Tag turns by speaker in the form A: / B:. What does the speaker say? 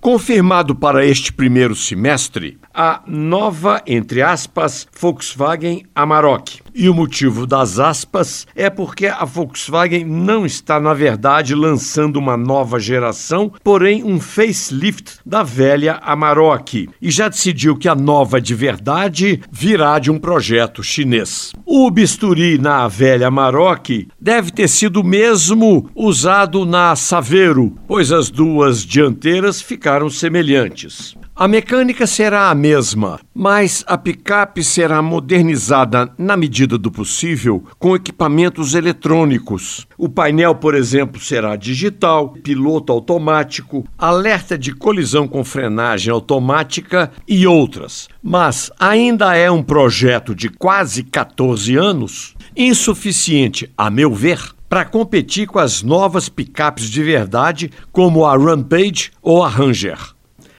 A: Confirmado para este primeiro semestre, a nova, entre aspas, Volkswagen Amarok. E o motivo das aspas é porque a Volkswagen não está, na verdade, lançando uma nova geração, porém um facelift da velha Amarok. E já decidiu que a nova de verdade virá de um projeto chinês. O bisturi na velha Amarok deve ter sido mesmo usado na Saveiro, pois as duas dianteiras ficaram semelhantes. A mecânica será a mesma, mas a picape será modernizada na medida do possível com equipamentos eletrônicos. O painel, por exemplo, será digital, piloto automático, alerta de colisão com frenagem automática e outras. Mas ainda é um projeto de quase 14 anos, insuficiente, a meu ver, para competir com as novas picapes de verdade como a Rampage ou a Ranger.